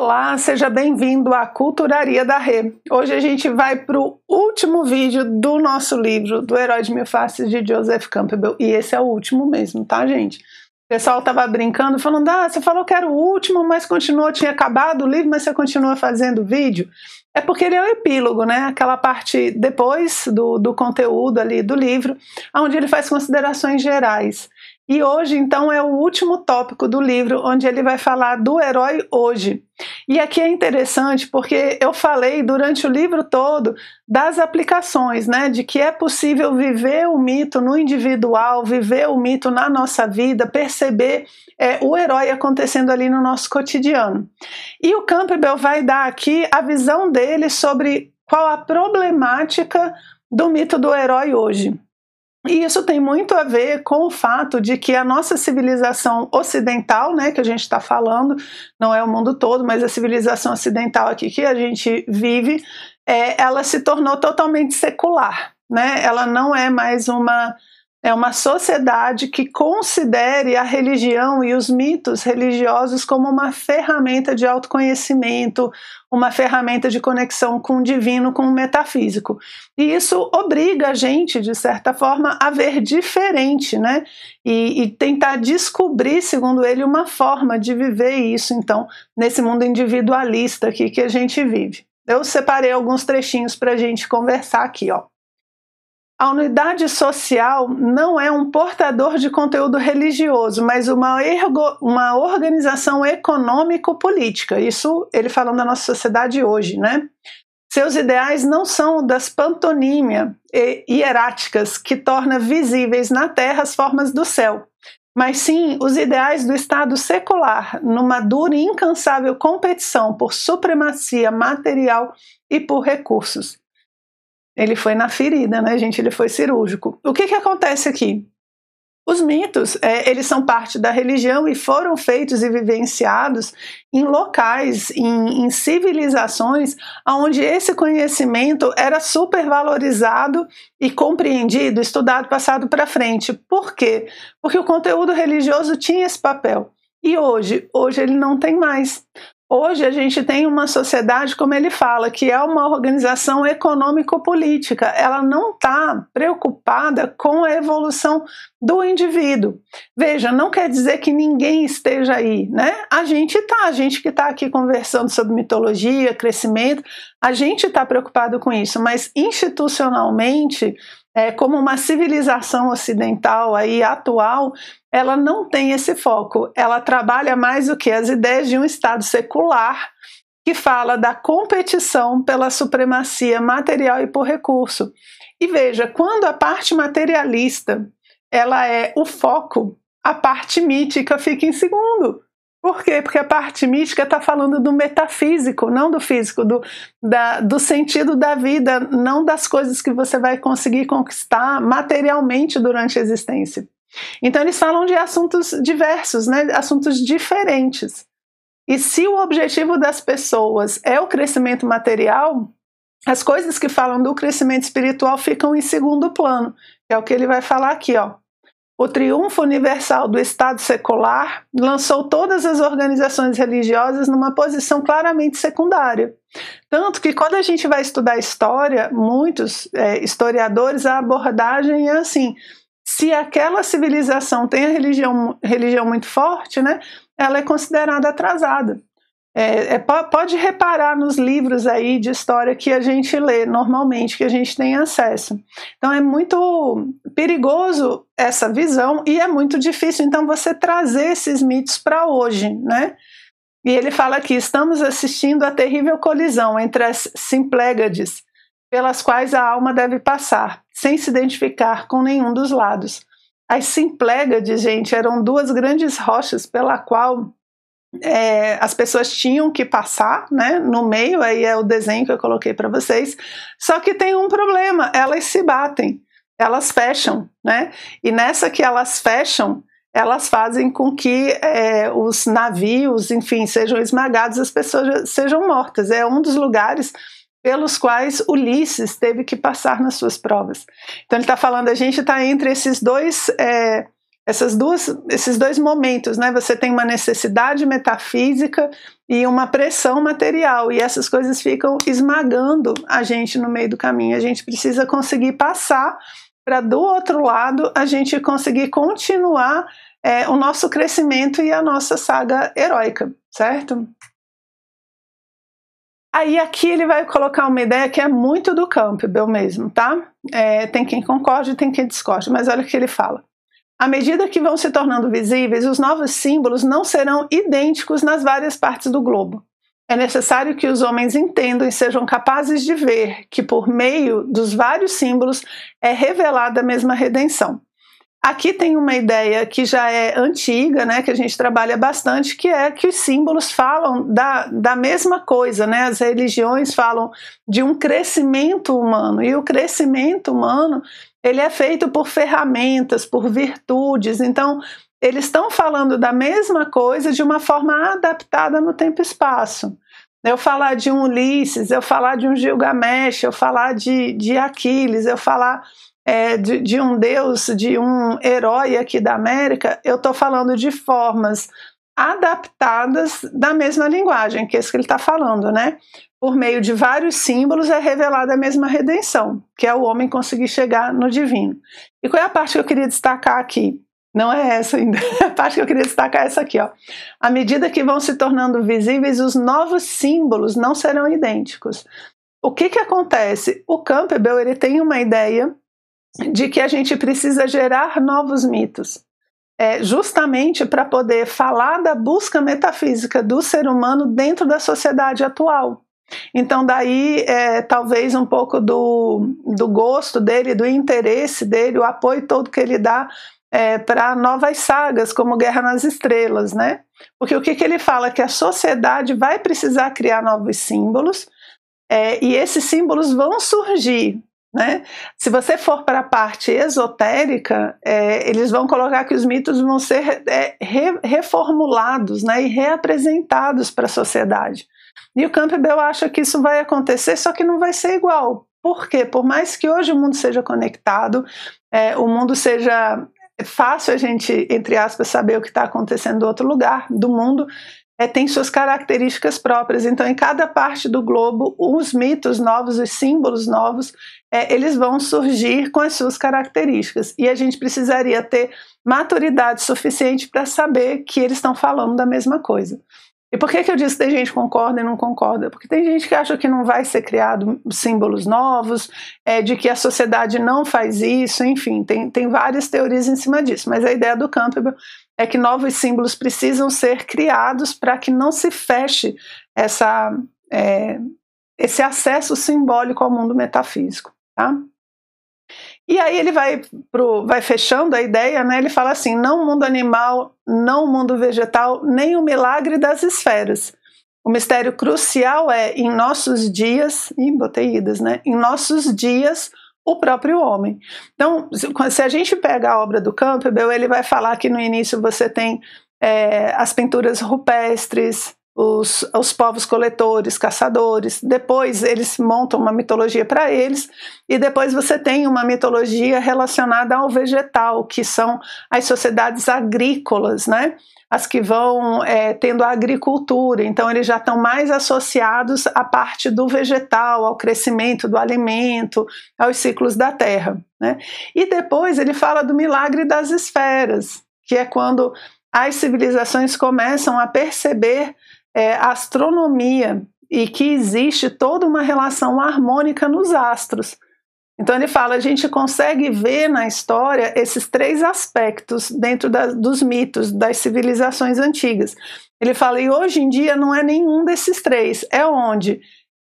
Olá, seja bem-vindo à Culturaria da Rê. Hoje a gente vai para o último vídeo do nosso livro, do Herói de Mil Faces, de Joseph Campbell. E esse é o último mesmo, tá, gente? O pessoal tava brincando, falando: ah, você falou que era o último, mas continuou, tinha acabado o livro, mas você continua fazendo vídeo. É porque ele é o epílogo, né? Aquela parte depois do, do conteúdo ali do livro, onde ele faz considerações gerais. E hoje, então, é o último tópico do livro, onde ele vai falar do herói hoje. E aqui é interessante porque eu falei durante o livro todo das aplicações, né? De que é possível viver o mito no individual, viver o mito na nossa vida, perceber é, o herói acontecendo ali no nosso cotidiano. E o Campbell vai dar aqui a visão dele sobre qual a problemática do mito do herói hoje. E isso tem muito a ver com o fato de que a nossa civilização ocidental, né, que a gente está falando, não é o mundo todo, mas a civilização ocidental aqui que a gente vive, é, ela se tornou totalmente secular, né? Ela não é mais uma é uma sociedade que considere a religião e os mitos religiosos como uma ferramenta de autoconhecimento, uma ferramenta de conexão com o divino, com o metafísico. E isso obriga a gente, de certa forma, a ver diferente, né? E, e tentar descobrir, segundo ele, uma forma de viver isso, então, nesse mundo individualista aqui que a gente vive. Eu separei alguns trechinhos para a gente conversar aqui, ó. A unidade social não é um portador de conteúdo religioso, mas uma, ergo, uma organização econômico-política. Isso ele falando da nossa sociedade hoje, né? Seus ideais não são das pantonímia hieráticas que torna visíveis na terra as formas do céu, mas sim os ideais do Estado secular, numa dura e incansável competição por supremacia material e por recursos ele foi na ferida, né, gente? Ele foi cirúrgico. O que, que acontece aqui? Os mitos, é, eles são parte da religião e foram feitos e vivenciados em locais, em, em civilizações, onde esse conhecimento era supervalorizado e compreendido, estudado, passado para frente. Por quê? Porque o conteúdo religioso tinha esse papel. E hoje, hoje ele não tem mais. Hoje a gente tem uma sociedade, como ele fala, que é uma organização econômico-política. Ela não está preocupada com a evolução do indivíduo. Veja, não quer dizer que ninguém esteja aí, né? A gente está, a gente que está aqui conversando sobre mitologia, crescimento, a gente está preocupado com isso, mas institucionalmente é, como uma civilização ocidental aí atual, ela não tem esse foco. Ela trabalha mais do que as ideias de um Estado secular que fala da competição pela supremacia material e por recurso. E veja, quando a parte materialista ela é o foco, a parte mítica fica em segundo. Por quê? Porque a parte mística está falando do metafísico, não do físico, do, da, do sentido da vida, não das coisas que você vai conseguir conquistar materialmente durante a existência. Então eles falam de assuntos diversos, né? assuntos diferentes. E se o objetivo das pessoas é o crescimento material, as coisas que falam do crescimento espiritual ficam em segundo plano, que é o que ele vai falar aqui, ó. O triunfo universal do Estado secular lançou todas as organizações religiosas numa posição claramente secundária. Tanto que, quando a gente vai estudar história, muitos é, historiadores, a abordagem é assim: se aquela civilização tem a religião, religião muito forte, né, ela é considerada atrasada. É, é, pode reparar nos livros aí de história que a gente lê normalmente, que a gente tem acesso. Então é muito perigoso essa visão e é muito difícil então você trazer esses mitos para hoje, né? E ele fala que estamos assistindo a terrível colisão entre as simplégades pelas quais a alma deve passar, sem se identificar com nenhum dos lados. As simplégades, gente, eram duas grandes rochas pela qual é, as pessoas tinham que passar, né? No meio, aí é o desenho que eu coloquei para vocês. Só que tem um problema: elas se batem, elas fecham, né? E nessa que elas fecham, elas fazem com que é, os navios, enfim, sejam esmagados, as pessoas sejam mortas. É um dos lugares pelos quais Ulisses teve que passar nas suas provas. Então ele está falando, a gente está entre esses dois. É, essas duas, esses dois momentos, né? Você tem uma necessidade metafísica e uma pressão material, e essas coisas ficam esmagando a gente no meio do caminho. A gente precisa conseguir passar para do outro lado a gente conseguir continuar é, o nosso crescimento e a nossa saga heróica, certo? Aí aqui ele vai colocar uma ideia que é muito do Campbell mesmo, tá? É, tem quem concorde, tem quem discorde, mas olha o que ele fala. À medida que vão se tornando visíveis, os novos símbolos não serão idênticos nas várias partes do globo. É necessário que os homens entendam e sejam capazes de ver que, por meio dos vários símbolos, é revelada a mesma redenção. Aqui tem uma ideia que já é antiga, né, que a gente trabalha bastante, que é que os símbolos falam da, da mesma coisa, né? As religiões falam de um crescimento humano, e o crescimento humano ele é feito por ferramentas, por virtudes. Então, eles estão falando da mesma coisa de uma forma adaptada no tempo e espaço. Eu falar de um Ulisses, eu falar de um Gilgamesh, eu falar de, de Aquiles, eu falar é, de, de um deus, de um herói aqui da América, eu estou falando de formas adaptadas da mesma linguagem, que é isso que ele está falando, né? por meio de vários símbolos, é revelada a mesma redenção, que é o homem conseguir chegar no divino. E qual é a parte que eu queria destacar aqui? Não é essa ainda. A parte que eu queria destacar é essa aqui, ó. À medida que vão se tornando visíveis, os novos símbolos não serão idênticos. O que que acontece? O Campbell ele tem uma ideia de que a gente precisa gerar novos mitos. É, justamente para poder falar da busca metafísica do ser humano dentro da sociedade atual. Então, daí, é, talvez um pouco do, do gosto dele, do interesse dele, o apoio todo que ele dá é, para novas sagas, como Guerra nas Estrelas, né? Porque o que, que ele fala? Que a sociedade vai precisar criar novos símbolos, é, e esses símbolos vão surgir. Né? Se você for para a parte esotérica, é, eles vão colocar que os mitos vão ser é, re, reformulados né, e reapresentados para a sociedade. E o Campbell acha que isso vai acontecer, só que não vai ser igual. Por quê? Por mais que hoje o mundo seja conectado, é, o mundo seja fácil a gente, entre aspas, saber o que está acontecendo do outro lugar do mundo, é, tem suas características próprias. Então, em cada parte do globo, os mitos novos, os símbolos novos, é, eles vão surgir com as suas características. E a gente precisaria ter maturidade suficiente para saber que eles estão falando da mesma coisa. E por que, que eu disse que tem gente que concorda e não concorda? Porque tem gente que acha que não vai ser criado símbolos novos, é, de que a sociedade não faz isso, enfim, tem, tem várias teorias em cima disso. Mas a ideia do Campbell é que novos símbolos precisam ser criados para que não se feche essa, é, esse acesso simbólico ao mundo metafísico. Tá? E aí ele vai, pro, vai fechando a ideia, né? Ele fala assim: não o mundo animal, não o mundo vegetal, nem o milagre das esferas. O mistério crucial é, em nossos dias, ih, botei idas, né? Em nossos dias, o próprio homem. Então, se a gente pega a obra do Campbell, ele vai falar que no início você tem é, as pinturas rupestres, os, os povos coletores, caçadores. Depois eles montam uma mitologia para eles, e depois você tem uma mitologia relacionada ao vegetal, que são as sociedades agrícolas, né? As que vão é, tendo a agricultura, então eles já estão mais associados à parte do vegetal, ao crescimento do alimento, aos ciclos da terra. Né? E depois ele fala do milagre das esferas, que é quando as civilizações começam a perceber é, astronomia e que existe toda uma relação harmônica nos astros. Então ele fala, a gente consegue ver na história esses três aspectos dentro da, dos mitos das civilizações antigas. Ele fala, e hoje em dia não é nenhum desses três, é onde?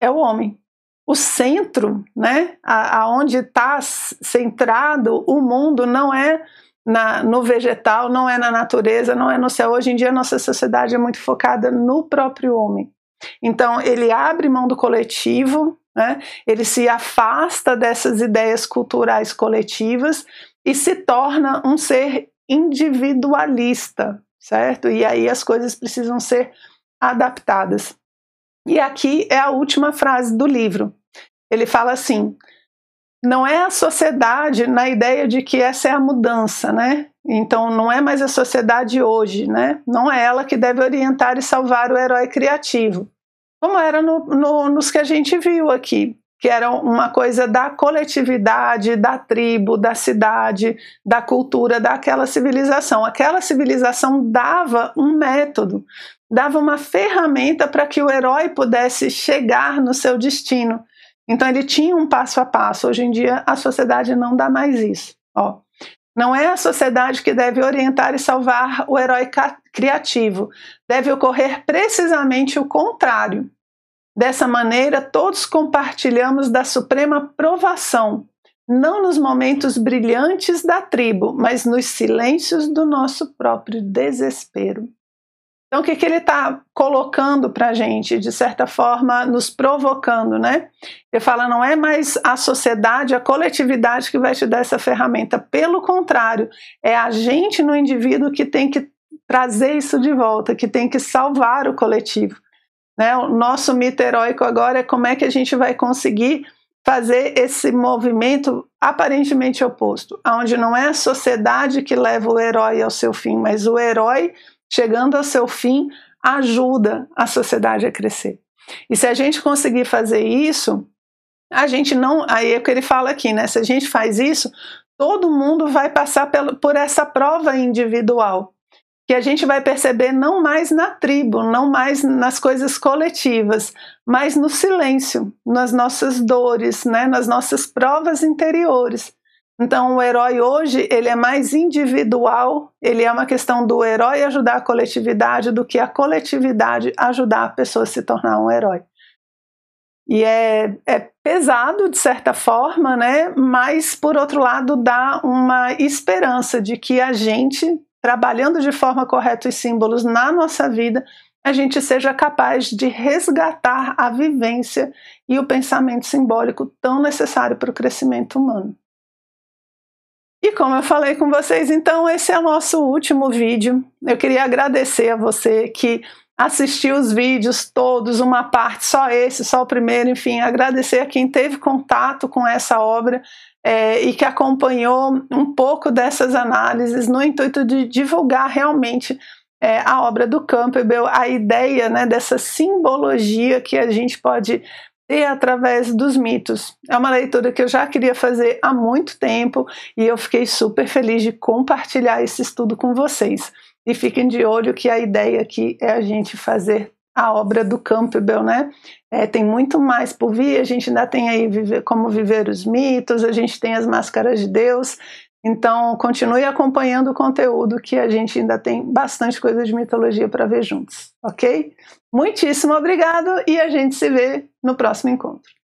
É o homem. O centro, né, aonde está centrado o mundo não é na, no vegetal, não é na natureza, não é no céu. Hoje em dia, nossa sociedade é muito focada no próprio homem. Então, ele abre mão do coletivo, né? ele se afasta dessas ideias culturais coletivas e se torna um ser individualista, certo? E aí as coisas precisam ser adaptadas. E aqui é a última frase do livro. Ele fala assim: não é a sociedade na ideia de que essa é a mudança, né? Então não é mais a sociedade hoje, né? Não é ela que deve orientar e salvar o herói criativo, como era no, no, nos que a gente viu aqui, que era uma coisa da coletividade, da tribo, da cidade, da cultura, daquela civilização. Aquela civilização dava um método, dava uma ferramenta para que o herói pudesse chegar no seu destino. Então ele tinha um passo a passo. Hoje em dia a sociedade não dá mais isso. Ó, não é a sociedade que deve orientar e salvar o herói criativo. Deve ocorrer precisamente o contrário. Dessa maneira, todos compartilhamos da suprema provação, não nos momentos brilhantes da tribo, mas nos silêncios do nosso próprio desespero. Então, o que, que ele está colocando para a gente, de certa forma, nos provocando, né? Ele fala: não é mais a sociedade, a coletividade que vai te dar essa ferramenta. Pelo contrário, é a gente no indivíduo que tem que trazer isso de volta, que tem que salvar o coletivo. Né? O nosso mito heróico agora é como é que a gente vai conseguir fazer esse movimento aparentemente oposto, onde não é a sociedade que leva o herói ao seu fim, mas o herói chegando ao seu fim, ajuda a sociedade a crescer. E se a gente conseguir fazer isso, a gente não. Aí é o que ele fala aqui, né? Se a gente faz isso, todo mundo vai passar por essa prova individual. Que a gente vai perceber não mais na tribo, não mais nas coisas coletivas, mas no silêncio, nas nossas dores, né, nas nossas provas interiores. Então, o herói hoje ele é mais individual, ele é uma questão do herói ajudar a coletividade do que a coletividade ajudar a pessoa a se tornar um herói. E é, é pesado, de certa forma, né? mas, por outro lado, dá uma esperança de que a gente, trabalhando de forma correta os símbolos na nossa vida, a gente seja capaz de resgatar a vivência e o pensamento simbólico tão necessário para o crescimento humano. E como eu falei com vocês, então esse é o nosso último vídeo. Eu queria agradecer a você que assistiu os vídeos todos, uma parte, só esse, só o primeiro, enfim, agradecer a quem teve contato com essa obra é, e que acompanhou um pouco dessas análises no intuito de divulgar realmente é, a obra do Campbell, a ideia né, dessa simbologia que a gente pode e através dos mitos. É uma leitura que eu já queria fazer há muito tempo e eu fiquei super feliz de compartilhar esse estudo com vocês. E fiquem de olho que a ideia aqui é a gente fazer a obra do Campbell, né? É, tem muito mais por vir, a gente ainda tem aí viver, como viver os mitos, a gente tem as máscaras de Deus, então continue acompanhando o conteúdo que a gente ainda tem bastante coisa de mitologia para ver juntos, ok? Muitíssimo obrigado e a gente se vê no próximo encontro.